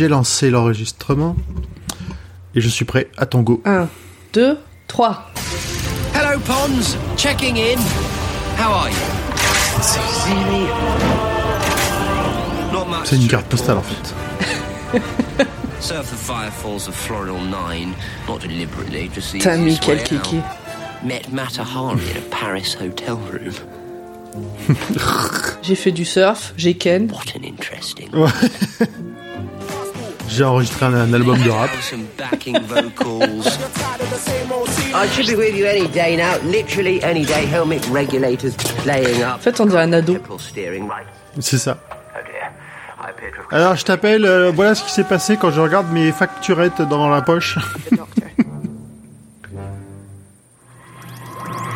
J'ai lancé l'enregistrement et je suis prêt à ton go. 1, 2, 3. Hello, Pons. Checking in. How are you? Really? Not much. C'est une carte postale en fait. Surf the firefalls of Floral 9, not deliberately, just easiest Michael way Kiki? Met Mata Hari in a Paris hotel room. J'ai fait du surf, j'ai Ken. What an interesting. J'ai enregistré un, un album de rap. Some backing vocals. I should be with you any day now, literally any day. Helmet regulators playing En up. fait, on dirait un ado. Triple steering right. C'est ça. Alors je t'appelle, euh, voilà ce qui s'est passé quand je regarde mes facturettes dans la poche.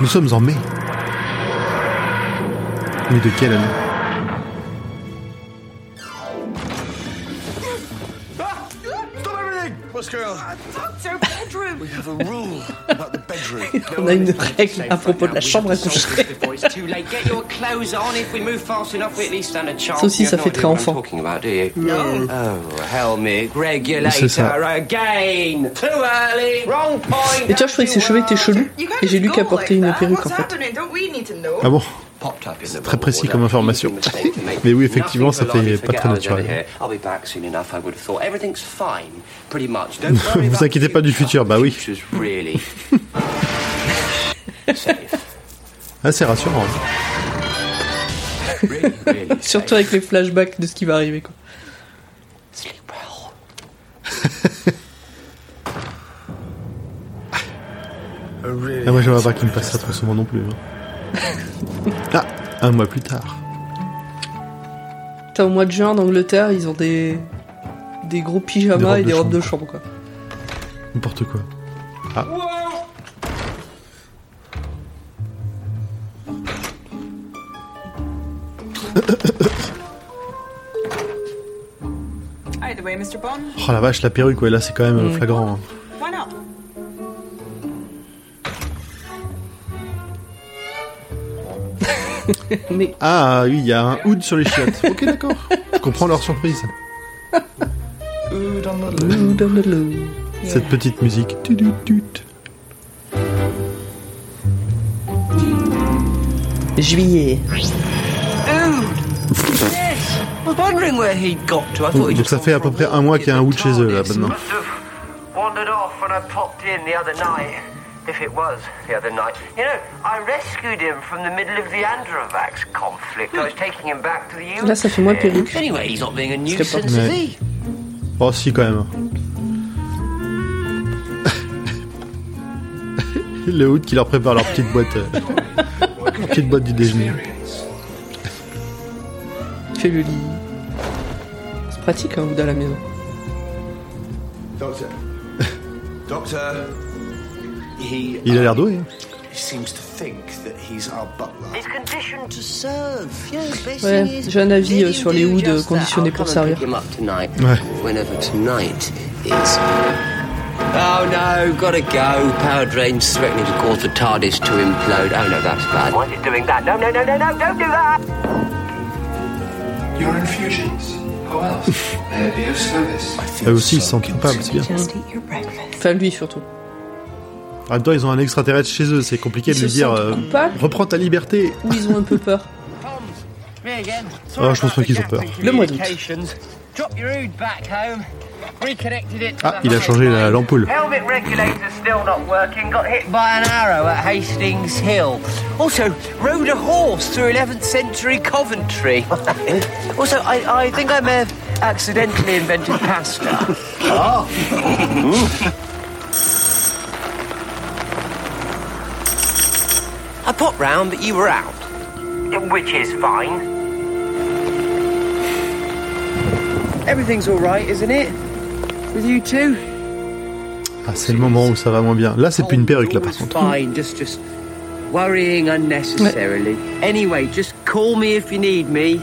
Nous sommes en mai. Mais de quelle année? On a une règle à propos de la chambre à coucher. Ça aussi, ça fait très enfant. Oh, C'est regulator ça. again. Too early. Wrong point. Et tu vois, je trouvais que ses cheveux étaient chelous. Et j'ai lu portait like une perruque en What's fait. happening? Don't we need to know? Ah bon? The très précis comme information. Mais oui, effectivement, ça fait pas très naturel. here. I'll be back soon enough, I would have thought. Everything's fine, pretty much. Don't worry Vous inquiétez pas du futur, bah oui. safe. Ah, c'est rassurant. Surtout avec les flashbacks de ce qui va arriver. Quoi. Ah, moi j'aimerais pas qu'il me passe ça trop souvent non plus. hein. Ah, un mois plus tard. Putain, au mois de juin en Angleterre, ils ont des, des gros pyjamas Des et de des robes de chambre. Quoi. N'importe quoi. Ah. Oh la vache, la perruque, ouais, là c'est quand même euh, flagrant. hein. Mais Ah oui, il y a un hood sur les chiottes. Ok, d'accord. Je comprends leur surprise. Cette petite musique. Juillet. Yes! I was wondering where he'd got to. I thought he'd Donc ça fait à peu près un mois qu'il y a un hood chez eux là maintenant. If it was the other night. You know, I rescued him from the middle of the Androvax conflict. I was taking him back to the US. Là, ça fait moins perruque. Anyway, he's not being a nuisance, is he? Oh si quand même. Le hood qui leur prépare leur petite boîte. euh, petite boîte du déjeuner. Fait le lit. C'est pratique un hood à la maison. Doctor. Doctor. He, Il a l'air doué. hein. he seems to think that he's our butler. He's conditioned to serve. You know, the best Ouais, j'ai un avis, euh, sur les hoods, just euh, that. conditionnés pour servir. pick him up tonight. Ouais. Whenever tonight is. Oh no, gotta go. Power drain's threatening to cause the TARDIS to implode. Oh no, that's bad. Why is it doing that? No, no, no, no, no, don't do that! Your infusions. How else? They're at your service. I feel Eux aussi ils se so sentent coupables, c'est bien. Just eat your breakfast? Enfin, lui surtout. En même temps, ils ont un extraterrestre chez eux, c'est compliqué Ils de lui dire sentent euh, coupables reprends ta liberté. ou ils ont un peu peur. Oh, je pense pas qu'ils ont peur. Le mois d'août. Drop your hood back home. Ah, il a changé l'ampoule. Also, rode a horse through 11th century Coventry. also, I, I think I may have accidentally invented pasta. oh. I popped round, but you were out. Which is fine. Everything's all right, isn't it? With you two? Ah, c'est le moment où ça va moins bien. Là, c'est plus une perruque là par contre. Fine, just just worrying unnecessarily. Anyway, just call me if you need me.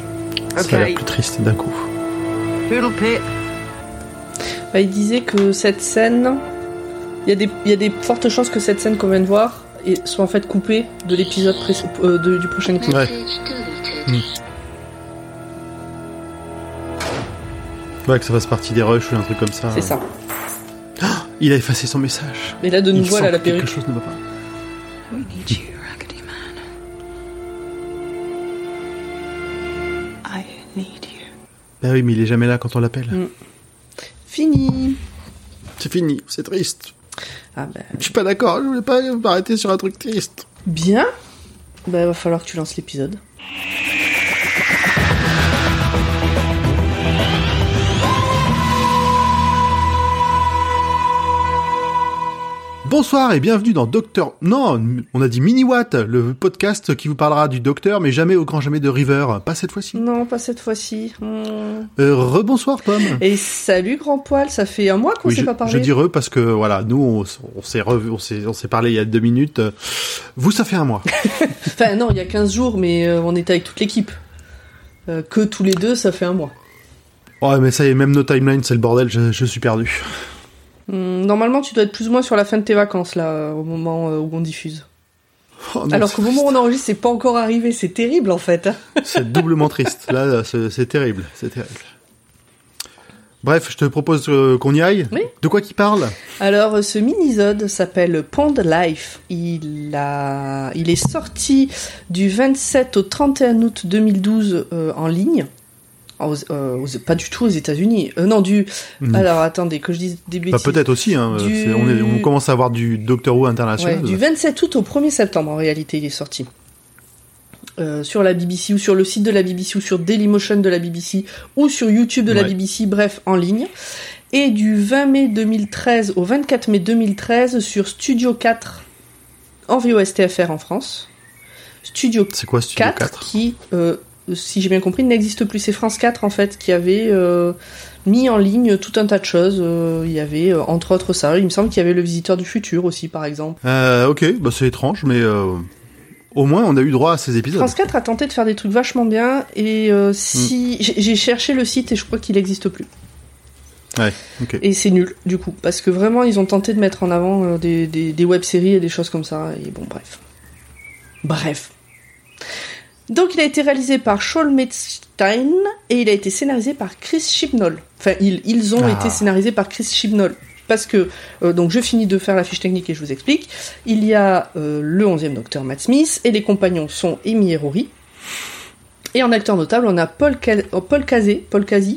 Ça a l'air plus triste d'un coup. Bah, il disait que cette scène, il y, a des- il y a des fortes chances que cette scène qu'on vient de voir soit en fait coupée de l'épisode euh, du prochain épisode. Ouais. Ouais, que ça fasse partie des rushs ou un truc comme ça. C'est ça. Il a effacé son message. Et là, de nouveau, elle a la que quelque perruque. chose ne va pas. We need you, Raggedy Man. I need you. Bah oui, mais il est jamais là quand on l'appelle. Mm. Fini. C'est fini, c'est triste. Ah ben, Je suis pas d'accord, je voulais pas m'arrêter sur un truc triste. bien. Bah, va falloir que tu lances l'épisode. Bonsoir et bienvenue dans Docteur... Non, on a dit Mini-Watt, le podcast qui vous parlera du docteur, mais jamais au grand jamais de River. Pas cette fois-ci. Non, pas cette fois-ci. Hmm. Euh, rebonsoir, Pomme. Et salut, grand poil. Ça fait un mois qu'on Oui, s'est pas parlé. je dis re parce que voilà, nous on, s'est revu, on s'est, parlé il y a deux minutes. Vous, ça fait un mois. Enfin, non, il y a 15 jours, mais euh, on était avec toute l'équipe. Euh, que tous les deux, ça fait un mois. Ouais, mais ça y est, même nos timelines, c'est le bordel. Je, je suis perdu. Hmm, Normalement, tu dois être plus ou moins sur la fin de tes vacances, là, euh, au moment euh, où on diffuse. Oh non, Alors qu'au moment où on enregistre, c'est pas encore arrivé. C'est terrible, en fait. C'est doublement triste. Là, c'est terrible, c'est terrible. Bref, je te propose euh, qu'on y aille. Oui. De quoi qu'il parle? Alors, ce mini-zode s'appelle Pond Life. Il, a... il est sorti du 27 au 31 août 2012 euh, en ligne. Aux- euh, aux- pas du tout aux États-Unis. Euh, non, du. Mhm. Alors, attendez, que je dise des Bah, bêtises. peut-être aussi. Hein, Du- on, est- on commence à avoir du Doctor Who Ouais, international. du 27 août au 1er septembre, en réalité, il est sorti. Euh, sur la BBC ou sur le site de la BBC ou sur Dailymotion de la BBC ou sur YouTube de la Ouais. BBC, bref, en ligne. Et du 20 mai 2013 au 24 mai 2013 sur Studio 4 en VOSTFR en France. Studio C'est quoi Studio 4, 4, qui, euh, si j'ai bien compris, n'existe plus. C'est France 4 en fait qui avait euh, mis en ligne tout un tas de choses. Euh, il y avait euh, entre autres ça. Il me semble qu'il y avait le Visiteur du futur aussi, par exemple. Euh, ok, bah, c'est étrange, mais au moins on a eu droit à ces épisodes. France 4 a tenté de faire des trucs vachement bien et si Mm. j'ai cherché le site et je crois qu'il n'existe plus. Ouais. Et c'est nul du coup parce que vraiment ils ont tenté de mettre en avant des, des, des web-séries et des choses comme ça et bon bref. Bref. Donc il a été réalisé par Shaul Metzstein et il a été scénarisé par Chris Chibnall. Enfin ils, ils ont Ah. été scénarisés par Chris Chibnall. Parce que, euh, donc je finis de faire la fiche technique et je vous explique. Il y a euh, le 11e docteur Matt Smith et les compagnons sont Amy et Rory. Et en acteur notable, on a Paul, Ca- euh, Paul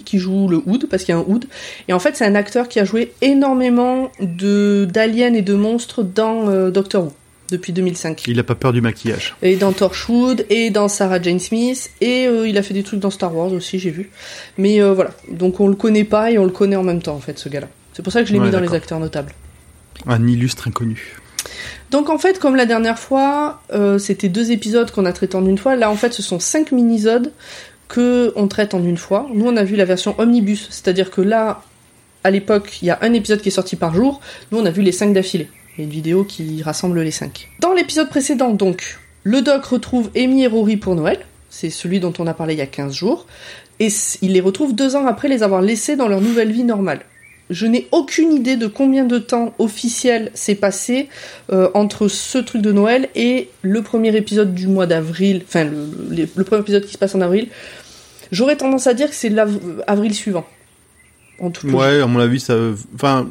qui joue le Hood, parce qu'il y a un Hood. Et en fait, c'est un acteur qui a joué énormément de d'aliens et de monstres dans euh, Doctor Who depuis 2005. Il a pas peur du maquillage. Et dans Torchwood, et dans Sarah Jane Smith, et euh, il a fait des trucs dans Star Wars aussi, j'ai vu. Mais euh, voilà, donc on le connaît pas et on le connaît en même temps, en fait, ce gars-là. C'est pour ça que je l'ai Ouais, mis dans les acteurs notables. Un illustre inconnu. Donc en fait, comme la dernière fois, euh, c'était deux épisodes qu'on a traités en une fois. Là, en fait, ce sont cinq minisodes que on traite en une fois. Nous, on a vu la version omnibus, c'est-à-dire que là, à l'époque, il y a un épisode qui est sorti par jour. Nous, on a vu les cinq d'affilée. Il y a une vidéo qui rassemble les cinq. Dans l'épisode précédent, donc, le doc retrouve Amy et Rory pour Noël. C'est celui dont on a parlé il y a 15 jours. Et il les retrouve deux ans après les avoir laissés dans leur nouvelle vie normale. Je n'ai aucune idée de combien de temps officiel s'est passé euh, entre ce truc de Noël et le premier épisode du mois d'avril, enfin le, le- le premier épisode qui se passe en avril. J'aurais tendance à dire que c'est l'avril suivant. En toute logique. Ouais, à mon avis, ça. Enfin,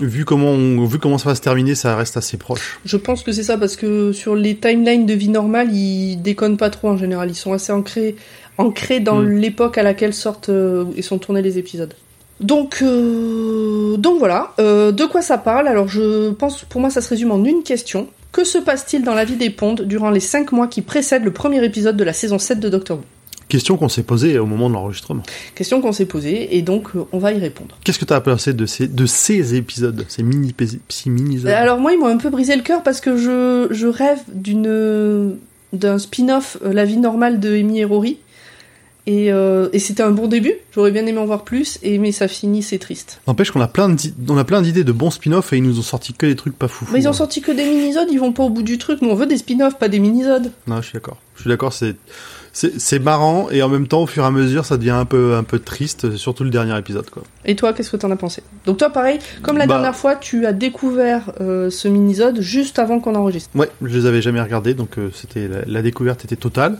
vu comment, on- vu comment ça va se terminer, ça reste assez proche. Je pense que c'est ça parce que sur les timelines de vie normale, ils déconnent pas trop en général. Ils sont assez ancrés, ancrés dans Mm. l'époque à laquelle sortent euh, et sont tournés les épisodes. Donc, euh, donc voilà. Euh, de quoi ça parle? Alors, je pense, pour moi, ça se résume en une question. Que se passe-t-il dans la vie des Pondes durant les 5 mois qui précèdent le premier épisode de la saison 7 de Doctor Who? Question qu'on s'est posée au moment de l'enregistrement. Question qu'on s'est posée et donc euh, on va y répondre. Qu'est-ce que tu as pensé de ces, de ces épisodes, ces mini, mini Alors moi, ils m'ont un peu brisé le cœur parce que je, je rêve d'une d'un spin-off euh, La vie normale de Amy et Rory. Et, euh, et c'était un bon début. J'aurais bien aimé en voir plus, et mais ça finit, c'est triste. N'empêche qu'on a plein d'i- on a plein d'idées de bons spin-offs et ils nous ont sorti que des trucs pas fous. Mais ils ont sorti que des minisodes, ils vont pas au bout du truc. Nous, on veut des spin-offs, pas des minisodes. Non, je suis d'accord. Je suis d'accord, c'est c'est c'est marrant et en même temps, au fur et à mesure, ça devient un peu un peu triste, surtout le dernier épisode, quoi. Et toi, qu'est-ce que t'en as pensé? Donc toi, pareil, comme la Bah- dernière fois, tu as découvert euh, ce minisode juste avant qu'on enregistre. Ouais, je les avais jamais regardés, donc euh, c'était la, la découverte était totale.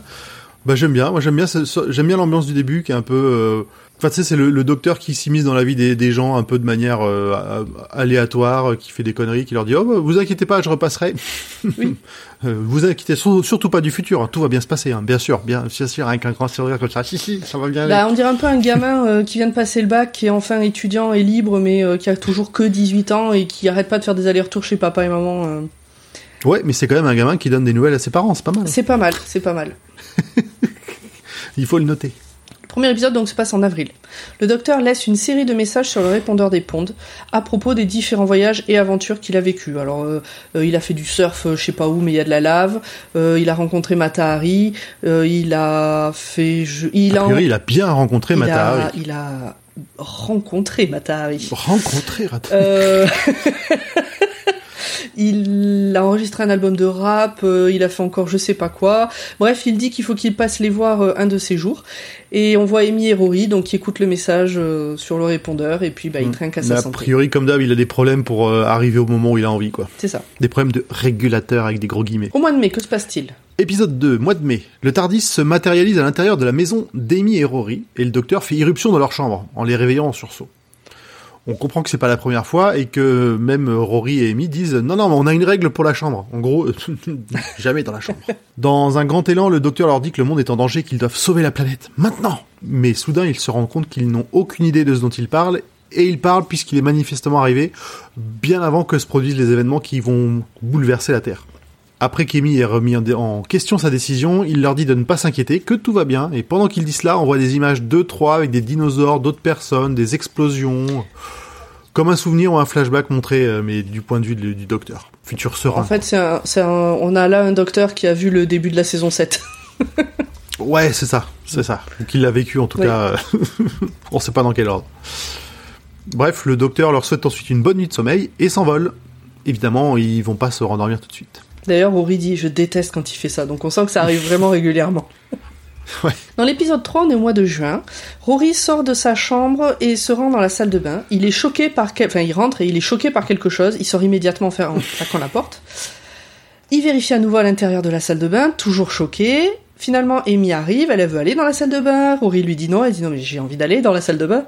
Bah j'aime bien, moi j'aime bien, j'aime bien l'ambiance du début qui est un peu, euh, Enfin, tu sais, c'est le, le docteur qui s'immisce dans la vie des, des gens un peu de manière euh, aléatoire, qui fait des conneries, qui leur dit « Oh, bah, vous inquiétez pas, je repasserai. Oui. Euh, vous inquiétez sur- surtout pas du futur, hein, tout va bien se passer, hein, bien sûr, bien, bien sûr, avec un grand sourire comme ça. Si, si, ça va bien aller. Bah, on dirait un peu un gamin euh, qui vient de passer le bac, qui est enfin étudiant et libre, mais qui a toujours que 18 ans et qui arrête pas de faire des allers-retours chez papa et maman. Ouais, mais c'est quand même un gamin qui donne des nouvelles à ses parents, c'est pas mal. C'est pas mal, c'est pas mal. Il faut le noter. Le premier épisode donc se passe en avril. Le docteur laisse une série de messages sur le répondeur des pondes à propos des différents voyages et aventures qu'il a vécu. Alors euh, euh, il a fait du surf, euh, je sais pas où, mais il y a de la lave. Euh, il a rencontré Mata Hari. euh, il a fait, je- il A a, priori, il a bien rencontré il Mata a, Hari. il a rencontré Mata Hari. Rencontré Euh, il a enregistré un album de rap, euh, il a fait encore je sais pas quoi. Bref, il dit qu'il faut qu'il passe les voir euh, un de ces jours. Et on voit Amy et Rory, donc qui écoutent le message euh, sur le répondeur, et puis bah, il trinque à Mais sa a santé. priori, comme d'hab, il a des problèmes pour arriver au moment où il a envie, quoi. C'est ça. Des problèmes de régulateur avec des gros guillemets. Au mois de mai, que se passe-t-il? Épisode 2, mois de mai. Le Tardis se matérialise à l'intérieur de la maison d'Amy et Rory, et le docteur fait irruption dans leur chambre, en les réveillant en sursaut. On comprend que c'est pas la première fois, et que même Rory et Amy disent « Non, non, mais on a une règle pour la chambre. » En gros, jamais dans la chambre. Dans un grand élan, le docteur leur dit que le monde est en danger, qu'ils doivent sauver la planète. Maintenant Mais soudain, ils se rendent compte qu'ils n'ont aucune idée de ce dont ils parlent, et ils parlent puisqu'il est manifestement arrivé bien avant que se produisent les événements qui vont bouleverser la Terre. Après qu'Amy ait remis en, question sa décision, il leur dit de ne pas s'inquiéter, que tout va bien, et pendant qu'il dit cela, on voit des images 2-3 avec des dinosaures, d'autres personnes, des explosions, comme un souvenir ou un flashback montré, euh, mais du point de vue du, du docteur. Futur serein. En fait, c'est un, on a là un docteur qui a vu le début de la saison 7. Ouais, c'est ça, c'est ça. Ou qu'il l'a vécu en tout cas, euh, on sait pas dans quel ordre. Bref, le docteur leur souhaite ensuite une bonne nuit de sommeil et s'envole. Évidemment, ils vont pas se rendormir tout de suite. D'ailleurs, Rory dit je déteste quand il fait ça, donc on sent que ça arrive vraiment régulièrement. Ouais. Dans l'épisode 3, on est au mois de juin. Rory sort de sa chambre et se rend dans la salle de bain. Il est choqué par quel... enfin il rentre et il est choqué par quelque chose. Il sort immédiatement faire en claquant la porte. Il vérifie à nouveau à l'intérieur de la salle de bain, toujours choqué. Finalement, Amy arrive, elle veut aller dans la salle de bain. Rory lui dit non, elle dit non mais j'ai envie d'aller dans la salle de bain.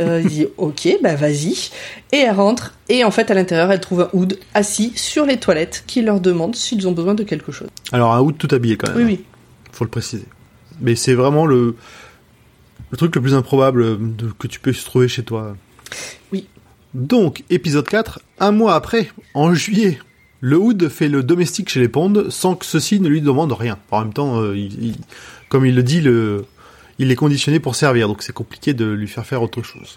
Euh, il dit ok, bah vas-y. Et elle rentre et en fait à l'intérieur elle trouve un Hood assis sur les toilettes qui leur demande s'ils ont besoin de quelque chose. Alors, un août tout habillé quand même. Oui oui. faut le préciser. Mais c'est vraiment le, le truc le plus improbable de- que tu peux se trouver chez toi. Oui. Donc, épisode 4, un mois après, en juillet, le Hood fait le domestique chez les Pondes sans que ceux-ci ne lui demandent rien. En même temps, euh, comme il le dit, il est conditionné pour servir, donc c'est compliqué de lui faire faire autre chose.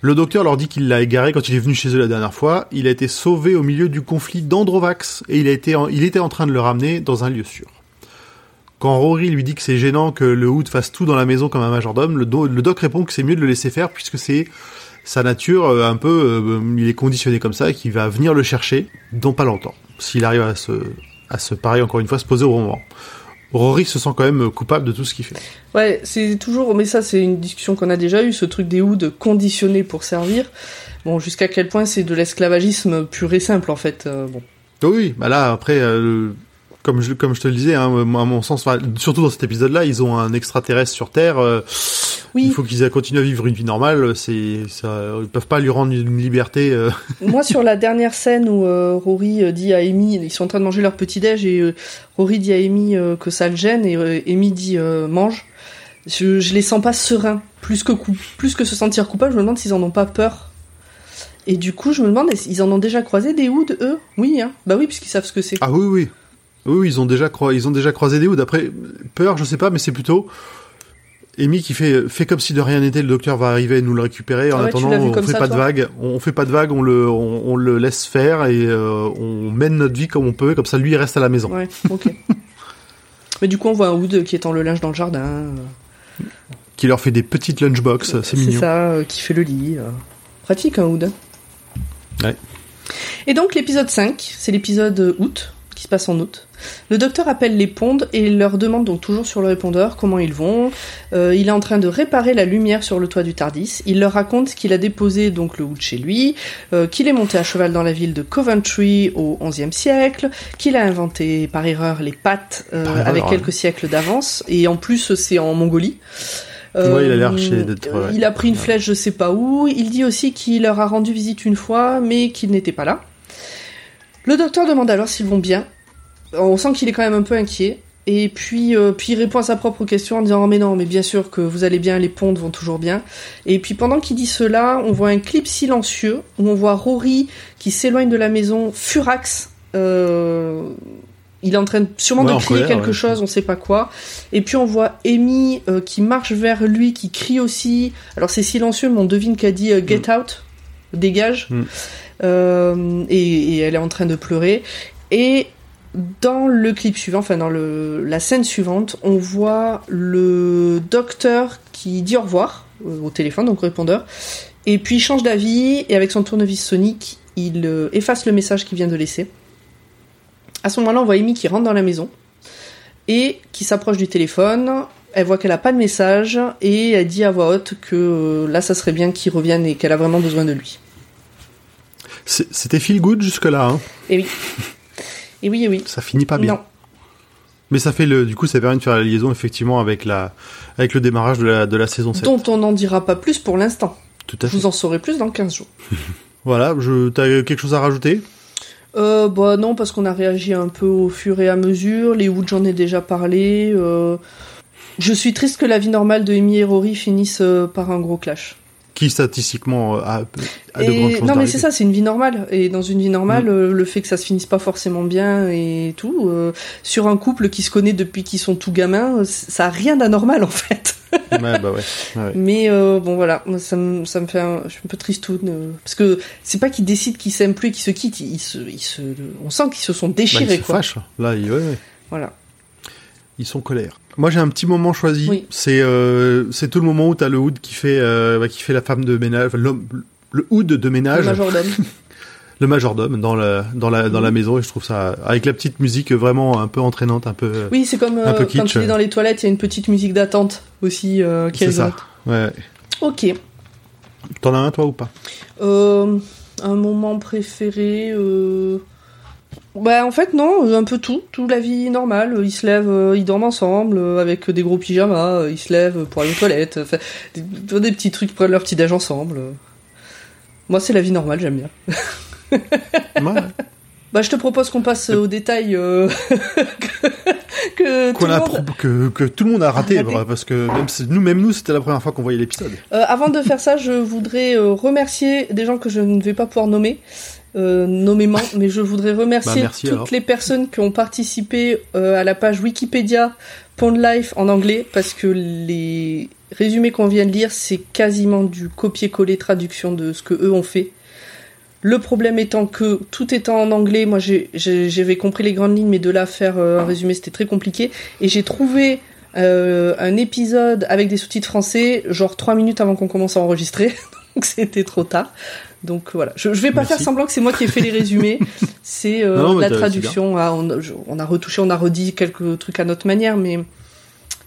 Le docteur leur dit qu'il l'a égaré quand il est venu chez eux la dernière fois. Il a été sauvé au milieu du conflit d'Androvax et il, était en train de le ramener dans un lieu sûr. Quand Rory lui dit que c'est gênant que le Hood fasse tout dans la maison comme un majordome, le, do- le doc répond que c'est mieux de le laisser faire puisque c'est sa nature euh, un peu, euh, il est conditionné comme ça et qu'il va venir le chercher dans pas longtemps. S'il arrive à se, à se pareil encore une fois, se poser au bon moment. Rory se sent quand même coupable de tout ce qu'il fait. Ouais, c'est toujours, mais ça c'est une discussion qu'on a déjà eue, ce truc des hoods conditionnés pour servir. Bon, jusqu'à quel point c'est de l'esclavagisme pur et simple en fait. euh, bon. Oui, bah là après, euh, comme je comme je te le disais, hein, à mon sens, enfin, surtout dans cet épisode-là, ils ont un extraterrestre sur Terre. euh, Oui. Il faut qu'ils continuent à vivre une vie normale. C'est ça, ils peuvent pas lui rendre une liberté. euh, Moi, sur la dernière scène où euh, Rory dit à Amy, ils sont en train de manger leur petit déj et Rory dit à Amy que ça le gêne et Amy dit mange. Je, je les sens pas sereins, plus que coup, plus que se sentir coupable. Je me demande s'ils en ont pas peur. Et du coup, je me demande, ils en ont déjà croisé des hoods, eux? Oui, hein. Bah oui, puisqu'ils savent ce que c'est. Ah oui, oui. Oui, ils ont déjà, croi- ils ont déjà croisé des hoods. Après, peur, je sais pas, mais c'est plutôt Amy qui fait, fait comme si de rien n'était. Le docteur va arriver et nous le récupérer. En Ah ouais, attendant, on fait ça, pas de toi vagues. On fait pas de vagues. On le, on, on le laisse faire et euh, on mène notre vie comme on peut. Comme ça, lui, il reste à la maison. Ouais, ok. Mais du coup, on voit un hood qui étend le linge dans le jardin. euh, Qui leur fait des petites lunchbox. C'est mignon. ça, euh, qui fait le lit. euh. Pratique un hood. Ouais. Et donc l'épisode 5, c'est l'épisode euh, août, qui se passe en août. Le docteur appelle les pondes et leur demande donc toujours sur le répondeur comment ils vont. Euh, il est en train de réparer la lumière sur le toit du Tardis. Il leur raconte qu'il a déposé donc le hood chez lui, euh, qu'il est monté à cheval dans la ville de Coventry au XIe siècle, qu'il a inventé par erreur les pattes euh, erreur, avec ouais. quelques siècles d'avance et en plus c'est en Mongolie. Ouais, il a l'air d'être. Il a pris une flèche, je sais pas où. Il dit aussi qu'il leur a rendu visite une fois, mais qu'il n'était pas là. Le docteur demande alors s'ils vont bien. On sent qu'il est quand même un peu inquiet. Et puis, euh, puis il répond à sa propre question en disant oh, mais non, mais bien sûr que vous allez bien, les pontes vont toujours bien. Et puis pendant qu'il dit cela, on voit un clip silencieux où on voit Rory qui s'éloigne de la maison, furax. Euh, il est en train de, sûrement Ouais, de crier colère, quelque ouais. chose, on sait pas quoi. Et puis on voit Amy euh, qui marche vers lui, qui crie aussi. Alors c'est silencieux, mais on devine qu'elle dit euh, get out, dégage. Mm. Et, et elle est en train de pleurer. Et dans le clip suivant, enfin dans le, la scène suivante, on voit le docteur qui dit au revoir euh, au téléphone, donc au répondeur, et puis il change d'avis et avec son tournevis sonique, il euh, efface le message qu'il vient de laisser. À ce moment-là, on voit Amy qui rentre dans la maison et qui s'approche du téléphone. Elle voit qu'elle a pas de message et elle dit à voix haute que euh, là, ça serait bien qu'il revienne et qu'elle a vraiment besoin de lui. C'était feel good jusque-là, hein? Et oui. Et oui, et oui. Ça finit pas bien. Non. Mais ça fait le, du coup, ça permet de faire la liaison effectivement avec la, avec le démarrage de la, de la saison 7. Dont on n'en dira pas plus pour l'instant. Tout à fait. vous en saurai plus dans 15 jours. Voilà, je, t'as quelque chose à rajouter? Euh, bah non, parce qu'on a réagi un peu au fur et à mesure. Les Woods, j'en ai déjà parlé. Euh, Je suis triste que la vie normale de Amy et Rory finisse euh, par un gros clash. Qui statistiquement a, de grandes chances non, mais c'est ça, c'est une vie normale. Et dans une vie Mm. normale, euh, le fait que ça se finisse pas forcément bien et tout, euh, sur un couple qui se connaît depuis qu'ils sont tout gamins, euh, ça a rien d'anormal en fait. Ouais, bah ouais. ouais. Mais euh, bon voilà, moi, ça me, ça me fait un, je suis un peu tristoune euh, parce que c'est pas qu'ils décident qu'ils s'aiment plus et qu'ils se quittent, ils se, ils se, on sent qu'ils se sont Bah, déchirés ils se quoi. fâchent. Là, ils, ouais, ouais. Voilà. ils sont colère. Moi, j'ai un petit moment choisi. Oui. C'est euh, c'est tout le moment où t'as le hood qui fait euh, bah, qui fait la femme de ménage, enfin, l'homme, le hood de Le ménage, majordome. le majordome dans la dans la dans la maison. Et je trouve ça avec la petite musique vraiment un peu entraînante, un peu. euh, Oui, c'est comme euh, Un peu quand est ouais. dans les toilettes, il y a une petite musique d'attente aussi euh, qui est c'est ça. Ouais. Ok. T'en as un toi ou pas? Euh, un moment préféré. Euh... Bah en fait non, euh, un peu tout, tout la vie normale. Ils se lèvent, euh, ils dorment ensemble euh, avec des gros pyjamas. euh, Ils se lèvent pour aller aux toilettes. Enfin, des, des petits trucs, prennent leur petit déj ensemble. euh. Moi c'est la vie normale, j'aime bien. Ouais. Bah je te propose qu'on passe aux détails euh, que, que tout le a monde- pro- que, que tout le monde a raté, bah, parce que même nous même nous c'était la première fois qu'on voyait l'épisode. Euh, avant de faire ça, je voudrais euh, remercier des gens que je ne vais pas pouvoir nommer, euh, nommément, mais je voudrais remercier Bah, merci, toutes alors. les personnes qui ont participé euh, à la page Wikipédia Pond Life en anglais, parce que les résumés qu'on vient de lire, c'est quasiment du copier-coller traduction de ce que eux ont fait. Le problème étant que tout étant en anglais, moi j'avais compris les grandes lignes, mais de là faire euh, un résumé c'était très compliqué. Et j'ai trouvé euh, un épisode avec des sous-titres français, genre trois minutes avant qu'on commence à enregistrer, donc c'était trop tard. Donc voilà, je, je vais pas Merci. faire semblant que c'est moi qui ai fait les résumés, c'est euh, Non, la traduction. Ah, on, a- je- on a retouché, on a redit quelques trucs à notre manière, mais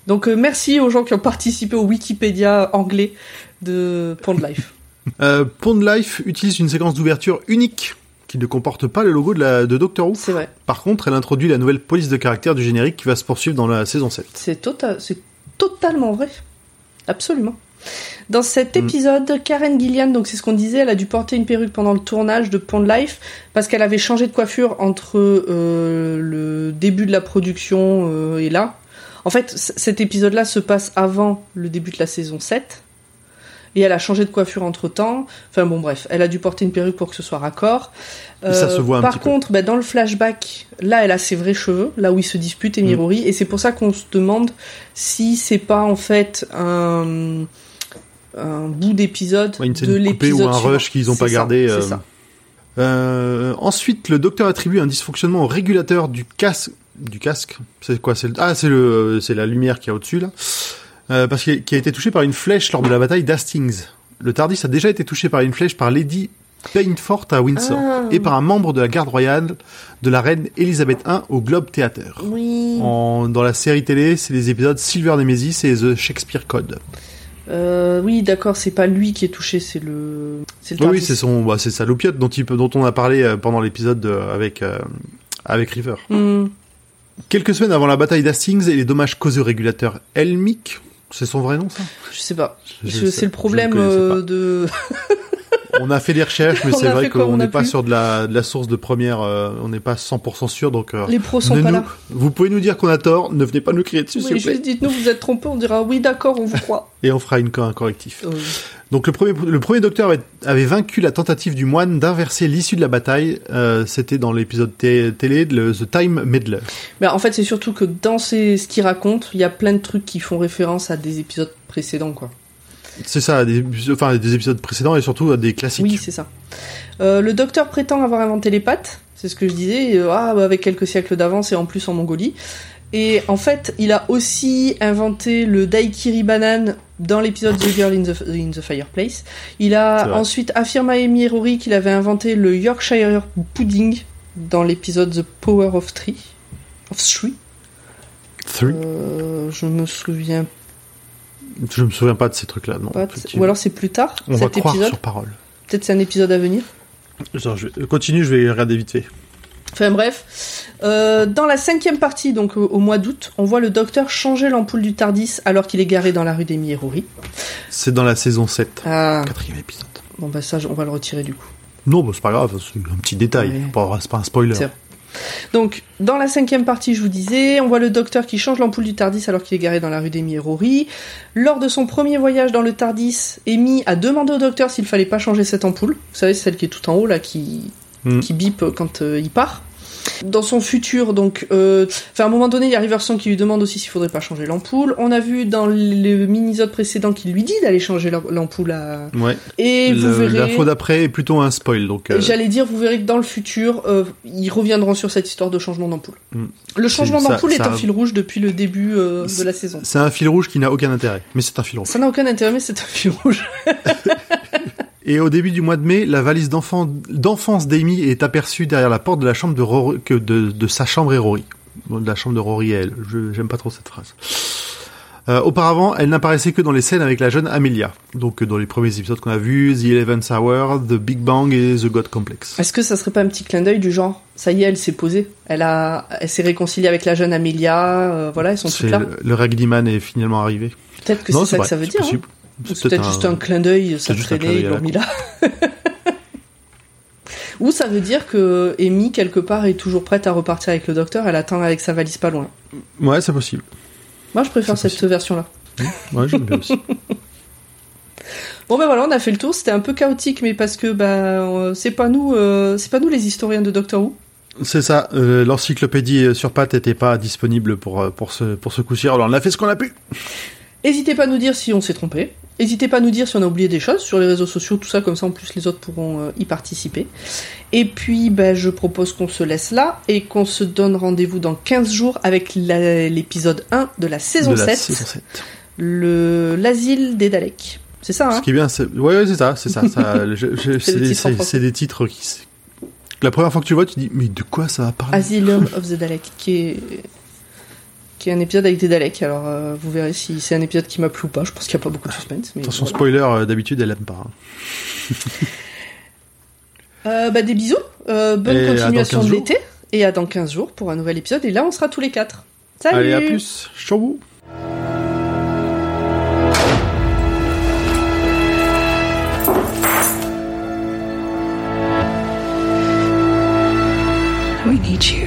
donc euh, merci aux gens qui ont participé au Wikipédia anglais de Pond Life. Euh, Pond Life utilise une séquence d'ouverture unique qui ne comporte pas le logo de, la, de Doctor Who. C'est vrai, Par contre, elle introduit la nouvelle police de caractère du générique qui va se poursuivre dans la saison 7. c'est total, c'est totalement vrai, absolument. Dans cet Mm. épisode, Karen Gillian, donc c'est ce qu'on disait, elle a dû porter une perruque pendant le tournage de Pond Life parce qu'elle avait changé de coiffure entre euh, le début de la production euh, et là. En fait, cet épisode-là se passe avant le début de la saison 7. Et elle a changé de coiffure entre temps. Enfin bon, bref, elle a dû porter une perruque pour que ce soit raccord. Ça se voit un par petit peu. contre, bah, dans le flashback, là, elle a ses vrais cheveux, là où ils se disputent, Amy Mm. Rory, et c'est pour ça qu'on se demande si c'est pas en fait un, un bout d'épisode Ouais, de l'épisode ou un rush qu'ils ont C'est pas ça, gardé. euh, ça. Euh, ensuite, le docteur attribue un dysfonctionnement au régulateur du casque. Du casque C'est quoi c'est le... Ah, c'est le, c'est la lumière qui est au-dessus là. Euh, parce qu'il qui a été touché par une flèche lors de la bataille d'Hastings. Le Tardis a déjà été touché par une flèche par Lady Painfort à Windsor Ah. et par un membre de la garde royale de la reine Elisabeth I au Globe Theatre. Oui. En, dans la série télé, c'est les épisodes Silver Nemesis et The Shakespeare Code. Euh, oui, d'accord, c'est pas lui qui est touché, c'est le. Le Oui, c'est son, bah, c'est sa loupiote dont, il peut- dont on a parlé euh, pendant l'épisode de- avec euh, avec River. Hmm. Quelques semaines avant la bataille d'Hastings et les dommages causés au régulateur Helmic, C'est son vrai nom, ça? Je sais pas. C'est le problème euh, de. On a fait des recherches, mais c'est vrai qu'on n'est pas sur de la, de la source de première, euh, on n'est pas 100% sûr, donc euh, Les pros sont pas nous- là. vous pouvez nous dire qu'on a tort, ne venez pas nous crier dessus, s'il Oui, vous plaît. juste dites-nous, vous êtes trompé, on dira oui, d'accord, on vous croit. Et on fera une, un correctif. Donc le premier, le premier docteur avait, avait vaincu la tentative du moine d'inverser l'issue de la bataille. Euh, C'était dans l'épisode té- télé, le The Time Meddler. ben, en fait, c'est surtout que dans ces... ce qu'il raconte, il y a plein de trucs qui font référence à des épisodes précédents, quoi. C'est ça, des, enfin des épisodes précédents et surtout euh, des classiques. Oui, c'est ça. Euh, le docteur prétend avoir inventé les pâtes, c'est ce que je disais, euh, ah, avec quelques siècles d'avance et en plus en Mongolie. Et en fait, il a aussi inventé le daiquiri banane dans l'épisode The Girl in the, in the Fireplace. Il a ensuite affirmé à Rory qu'il avait inventé le Yorkshire pudding dans l'épisode The Power of Three. Of Three. Three. Euh, je me souviens Je me souviens pas de ces trucs-là, non. Ou alors c'est plus tard, on va cet croire épisode. sur parole. Peut-être c'est un épisode à venir. Je vais- continue, je vais regarder vite fait. Enfin bref, Euh, dans la cinquième partie, donc au, au mois d'août, on voit le docteur changer l'ampoule du Tardis alors qu'il est garé dans la rue des Rory. C'est dans la saison 7, Ah, quatrième épisode. bon bah ça, on va le retirer du coup. Non, bah, c'est pas grave, c'est un petit détail. Ouais. C'est pas un spoiler. Donc, dans la cinquième partie, je vous disais, on voit le docteur qui change l'ampoule du Tardis alors qu'il est garé dans la rue des Rory. Lors de son premier voyage dans le Tardis, Amy a demandé au docteur s'il fallait pas changer cette ampoule. Vous savez, celle qui est tout en haut là, qui, Mm. qui bip quand euh, il part. Dans son futur, donc, euh, enfin, à un moment donné, il y a Riverson qui lui demande aussi s'il faudrait pas changer l'ampoule. On a vu dans le mini-zode précédent qu'il lui dit d'aller changer l'am- l'ampoule à... Ouais. Et vous Le- verrez... L'info d'après est plutôt un spoil, donc. euh, J'allais dire, vous verrez que dans le futur, euh, ils reviendront sur cette histoire de changement d'ampoule. Mm. Le changement d'ampoule est ça- un fil rouge depuis le début de la saison. C'est un fil rouge qui n'a aucun intérêt, mais c'est un fil rouge. Ça n'a aucun intérêt, mais c'est un fil rouge. Et au début du mois de mai, la valise d'enfance d'Amy est aperçue derrière la porte de la chambre de, Rory- que de, de sa chambre et Rory. Bon, De la chambre de Rory et elle. Je- J'aime pas trop cette phrase. Euh, auparavant, elle n'apparaissait que dans les scènes avec la jeune Amelia. Donc dans les premiers épisodes qu'on a vus, The Eleventh Hour, The Big Bang et The God Complex. Est-ce que ça serait pas un petit clin d'œil du genre Ça y est, elle s'est posée. Elle a, elle s'est réconciliée avec la jeune Amelia. euh, voilà, ils sont toutes là. le, le Ragdyman est finalement arrivé. Peut-être que c'est ça vrai, que ça veut dire. hein. possible. Peut-être juste un clin d'œil, ça traînait, ils l'ont mis là. Ou ça veut dire que Amy, quelque part, est toujours prête à repartir avec le docteur, elle attend avec sa valise pas loin. Ouais, c'est possible. Moi, je préfère cette version-là. Ouais, j'aime bien aussi. Bon ben voilà, on a fait le tour. C'était un peu chaotique, mais parce que euh, c'est pas nous, euh, c'est pas nous les historiens de Doctor Who. C'est ça, euh, l'encyclopédie sur pattes n'était pas disponible pour, pour ce, pour ce coup-ci, alors on a fait ce qu'on a pu. N'hésitez pas à nous dire si on s'est trompé. N'hésitez pas à nous dire si on a oublié des choses sur les réseaux sociaux, tout ça, comme ça en plus les autres pourront euh, y participer. Et puis ben, je propose qu'on se laisse là et qu'on se donne rendez-vous dans 15 jours avec l'épisode 1 de la saison de la 7, saison 7. le l'asile des Daleks. C'est ça, hein? Ce qui est bien, c'est... Ouais, ouais, c'est ça, c'est ça. C'est des, titre titres qui... La première fois que tu vois, tu dis, mais de quoi ça va parler? Asylum of the Daleks, qui est qui est un épisode avec des Daleks. Alors euh, vous verrez si c'est un épisode qui m'a plu ou pas. Je pense qu'il n'y a pas beaucoup de suspense. Mais Attention, voilà. spoiler, euh, d'habitude, elle aime pas. hein. Euh, bah, des bisous, euh, bonne Et continuation 15 de l'été, et à dans 15 jours pour un nouvel épisode, et là on sera tous les quatre. Salut Allez, à plus. Ciao We need you,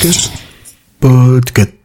Podcast.